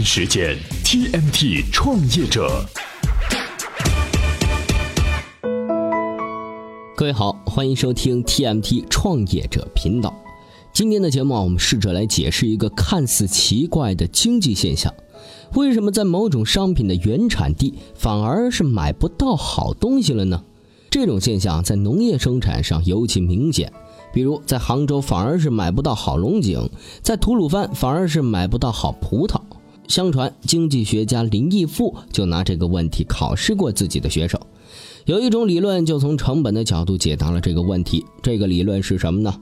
时间 TMT 创业者。各位好，欢迎收听 TMT 创业者频道。今天的节目啊，我们试着来解释一个看似奇怪的经济现象：为什么在某种商品的原产地反而是买不到好东西了呢？这种现象在农业生产上尤其明显。比如在杭州反而是买不到好龙井，在吐鲁番反而是买不到好葡萄。相传经济学家林毅夫就拿这个问题考试过自己的学生。有一种理论就从成本的角度解答了这个问题。这个理论是什么呢？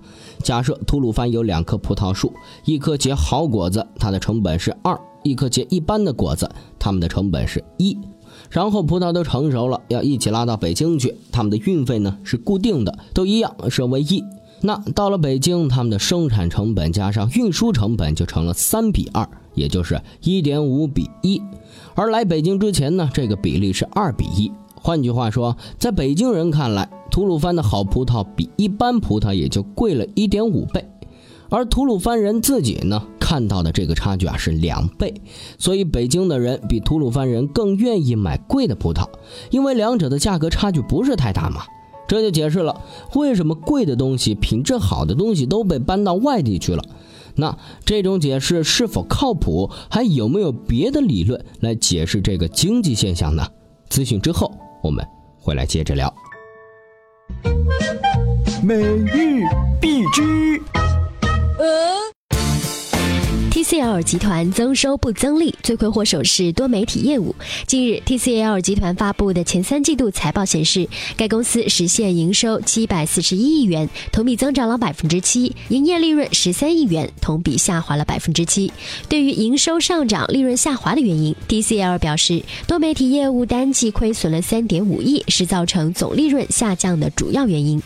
假设吐鲁番有两棵葡萄树，一棵结好果子，它的成本是二；一棵结一般的果子，它们的成本是一。然后葡萄都成熟了，要一起拉到北京去，它们的运费呢是固定的，都一样设为一。那到了北京，他们的生产成本加上运输成本就成了三比二，也就是一点五比一。而来北京之前呢，这个比例是二比一。换句话说，在北京人看来，吐鲁番的好葡萄比一般葡萄也就贵了一点五倍，而吐鲁番人自己呢看到的这个差距啊是两倍。所以北京的人比吐鲁番人更愿意买贵的葡萄，因为两者的价格差距不是太大嘛。这就解释了为什么贵的东西、品质好的东西都被搬到外地去了。那这种解释是否靠谱？还有没有别的理论来解释这个经济现象呢？资讯之后我们回来接着聊。每日必知。TCL 集团增收不增利，罪魁祸首是多媒体业务。近日，TCL 集团发布的前三季度财报显示，该公司实现营收七百四十一亿元，同比增长了百分之七；营业利润十三亿元，同比下滑了百分之七。对于营收上涨、利润下滑的原因，TCL 表示，多媒体业务单季亏损了三点五亿，是造成总利润下降的主要原因。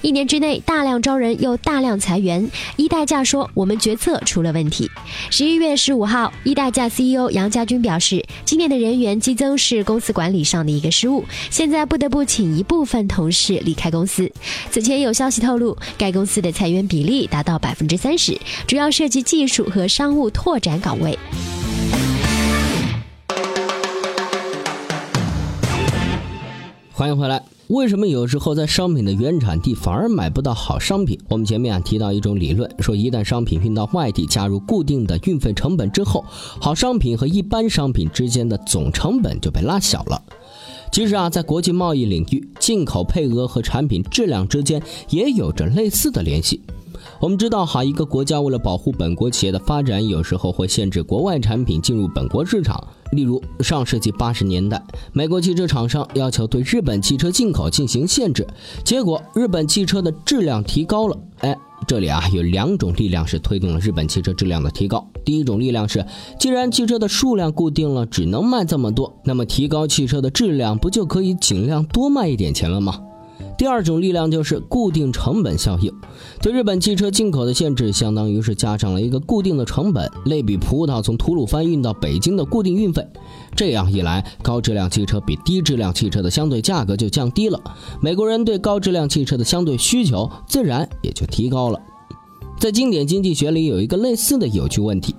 一年之内大量招人又大量裁员，一代驾说我们决策出了问题。十一月十五号，一代驾 CEO 杨家军表示，今年的人员激增是公司管理上的一个失误，现在不得不请一部分同事离开公司。此前有消息透露，该公司的裁员比例达到百分之三十，主要涉及技术和商务拓展岗位。欢迎回来。为什么有时候在商品的原产地反而买不到好商品？我们前面啊提到一种理论，说一旦商品运到外地，加入固定的运费成本之后，好商品和一般商品之间的总成本就被拉小了。其实啊，在国际贸易领域，进口配额和产品质量之间也有着类似的联系。我们知道，哈，一个国家为了保护本国企业的发展，有时候会限制国外产品进入本国市场。例如，上世纪八十年代，美国汽车厂商要求对日本汽车进口进行限制，结果日本汽车的质量提高了。哎，这里啊有两种力量是推动了日本汽车质量的提高。第一种力量是，既然汽车的数量固定了，只能卖这么多，那么提高汽车的质量，不就可以尽量多卖一点钱了吗？第二种力量就是固定成本效应，对日本汽车进口的限制，相当于是加上了一个固定的成本，类比葡萄从吐鲁番运到北京的固定运费。这样一来，高质量汽车比低质量汽车的相对价格就降低了，美国人对高质量汽车的相对需求自然也就提高了。在经典经济学里有一个类似的有趣问题。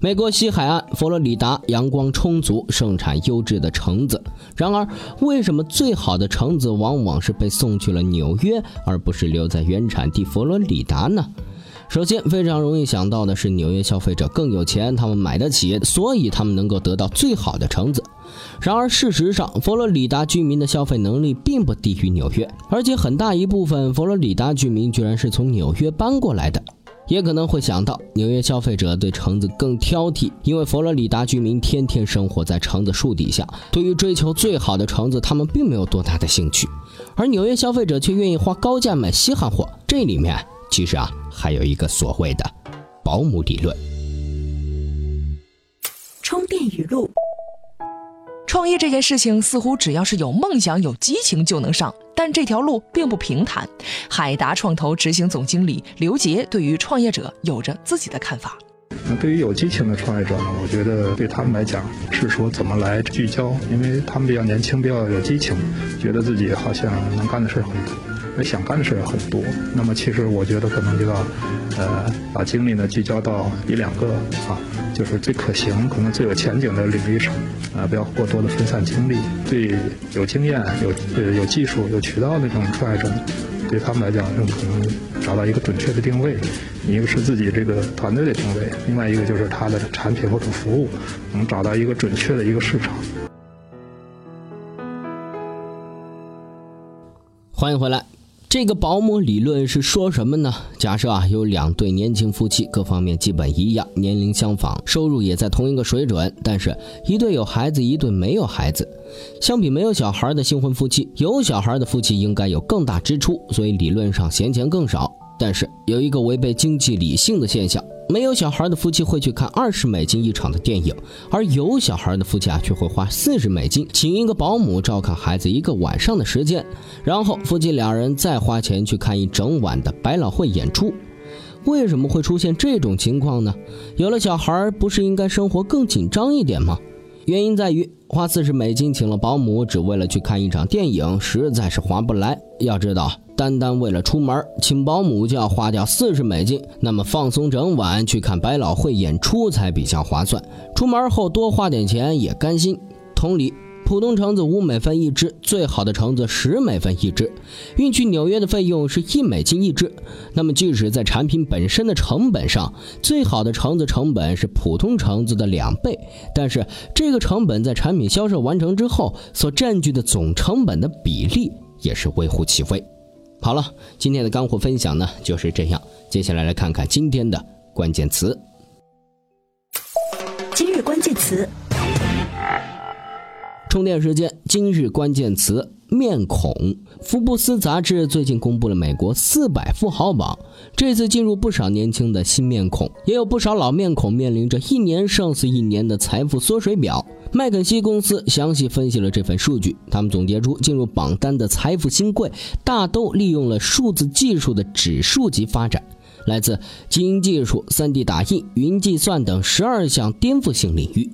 美国西海岸佛罗里达阳光充足，盛产优质的橙子。然而，为什么最好的橙子往往是被送去了纽约，而不是留在原产地佛罗里达呢？首先，非常容易想到的是，纽约消费者更有钱，他们买得起，所以他们能够得到最好的橙子。然而，事实上，佛罗里达居民的消费能力并不低于纽约，而且很大一部分佛罗里达居民居然是从纽约搬过来的。也可能会想到，纽约消费者对橙子更挑剔，因为佛罗里达居民天天生活在橙子树底下，对于追求最好的橙子，他们并没有多大的兴趣。而纽约消费者却愿意花高价买稀罕货，这里面其实啊，还有一个所谓的保姆理论。充电语录。创业这件事情似乎只要是有梦想、有激情就能上，但这条路并不平坦。海达创投执行总经理刘杰对于创业者有着自己的看法。那对于有激情的创业者呢？我觉得对他们来讲是说怎么来聚焦，因为他们比较年轻，比较有激情，觉得自己好像能干的事很多。想干的事很多。那么其实我觉得可能就要，呃，把精力呢聚焦到一两个啊，就是最可行、可能最有前景的领域上，啊，不要过多的分散精力。对有经验、有呃有技术、有渠道那种创业者，对他们来讲，用可能找到一个准确的定位。一个是自己这个团队的定位，另外一个就是他的产品或者服务能找到一个准确的一个市场。欢迎回来。这个保姆理论是说什么呢？假设啊，有两对年轻夫妻，各方面基本一样，年龄相仿，收入也在同一个水准，但是，一对有孩子，一对没有孩子。相比没有小孩的新婚夫妻，有小孩的夫妻应该有更大支出，所以理论上闲钱更少。但是有一个违背经济理性的现象。没有小孩的夫妻会去看二十美金一场的电影，而有小孩的夫妻啊却会花四十美金请一个保姆照看孩子一个晚上的时间，然后夫妻两人再花钱去看一整晚的百老汇演出。为什么会出现这种情况呢？有了小孩不是应该生活更紧张一点吗？原因在于花四十美金请了保姆，只为了去看一场电影，实在是划不来。要知道。单单为了出门请保姆就要花掉四十美金，那么放松整晚去看百老汇演出才比较划算。出门后多花点钱也甘心。同理，普通橙子五美分一只，最好的橙子十美分一只，运去纽约的费用是一美金一只。那么即使在产品本身的成本上，最好的橙子成本是普通橙子的两倍，但是这个成本在产品销售完成之后所占据的总成本的比例也是微乎其微。好了，今天的干货分享呢就是这样。接下来来看看今天的关键词。今日关键词：充电时间。今日关键词：面孔。福布斯杂志最近公布了美国四百富豪榜，这次进入不少年轻的新面孔，也有不少老面孔面临着一年胜似一年的财富缩水表。麦肯锡公司详细分析了这份数据，他们总结出进入榜单的财富新贵大都利用了数字技术的指数级发展，来自基因技术、3D 打印、云计算等十二项颠覆性领域。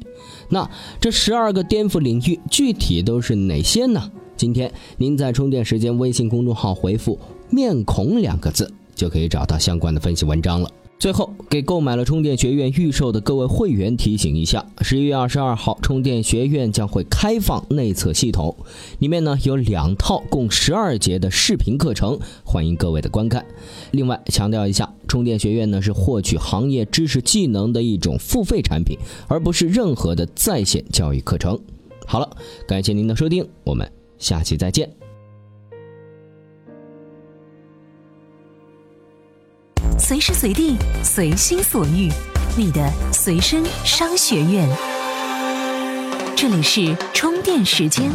那这十二个颠覆领域具体都是哪些呢？今天您在充电时间微信公众号回复“面孔”两个字，就可以找到相关的分析文章了。最后，给购买了充电学院预售的各位会员提醒一下：十一月二十二号，充电学院将会开放内测系统，里面呢有两套共十二节的视频课程，欢迎各位的观看。另外强调一下，充电学院呢是获取行业知识技能的一种付费产品，而不是任何的在线教育课程。好了，感谢您的收听，我们下期再见。随时随地，随心所欲，你的随身商学院。这里是充电时间。